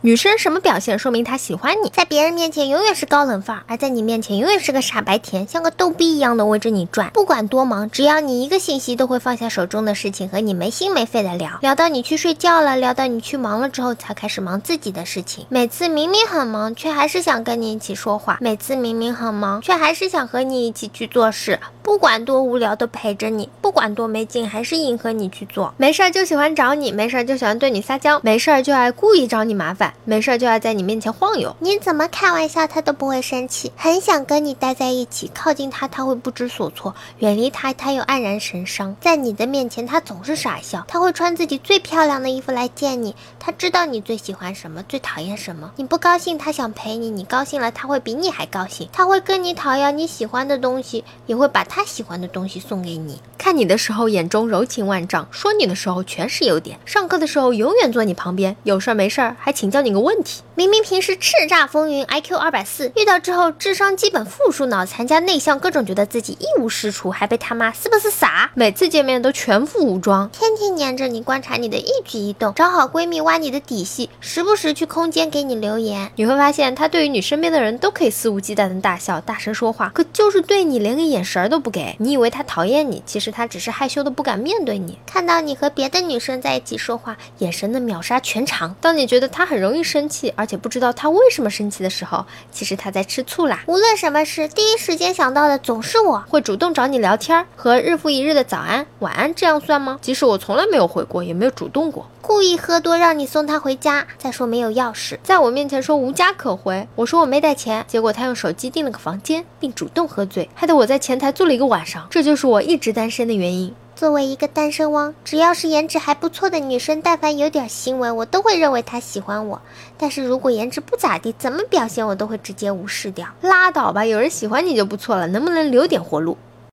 女生什么表现说明她喜欢你？在别人面前永远是高冷范儿，而在你面前永远是个傻白甜，像个逗逼一样的围着你转。不管多忙，只要你一个信息，都会放下手中的事情和你没心没肺的聊，聊到你去睡觉了，聊到你去忙了之后，才开始忙自己的事情。每次明明很忙，却还是想跟你一起说话；每次明明很忙，却还是想和你一起去做事。不管多无聊，都陪着你；管多没劲，还是迎合你去做。没事儿就喜欢找你，没事儿就喜欢对你撒娇，没事儿就爱故意找你麻烦。没事儿就爱在你面前晃悠，你怎么开玩笑他都不会生气，很想跟你待在一起，靠近他他会不知所措，远离他他又黯然神伤。在你的面前他总是傻笑，他会穿自己最漂亮的衣服来见你，他知道你最喜欢什么，最讨厌什么。你不高兴他想陪你，你高兴了他会比你还高兴，他会跟你讨要你喜欢的东西，也会把他喜欢的东西送给你。看你的时候眼中柔情万丈，说你的时候全是优点。上课的时候永远坐你旁边，有事儿没事儿还请教你个问题。明明平时叱咤风云，IQ 二百四，遇到之后智商基本负数脑残加内向，各种觉得自己一无是处，还被他妈是不是傻？每次见面都全副武装，天天黏着你，观察你的一举一动，找好闺蜜挖你的底细，时不时去空间给你留言。你会发现他对于你身边的人都可以肆无忌惮的大笑、大声说话，可就是对你连个眼神都不给。你以为他讨厌你，其实他只是害羞的。不敢面对你，看到你和别的女生在一起说话，眼神的秒杀全场。当你觉得他很容易生气，而且不知道他为什么生气的时候，其实他在吃醋啦。无论什么事，第一时间想到的总是我，会主动找你聊天，和日复一日的早安、晚安，这样算吗？即使我从来没有回过，也没有主动过。故意喝多让你送他回家，再说没有钥匙，在我面前说无家可回。我说我没带钱，结果他用手机订了个房间，并主动喝醉，害得我在前台坐了一个晚上。这就是我一直单身的原因。作为一个单身汪，只要是颜值还不错的女生，但凡有点行为，我都会认为她喜欢我。但是如果颜值不咋地，怎么表现我都会直接无视掉。拉倒吧，有人喜欢你就不错了，能不能留点活路？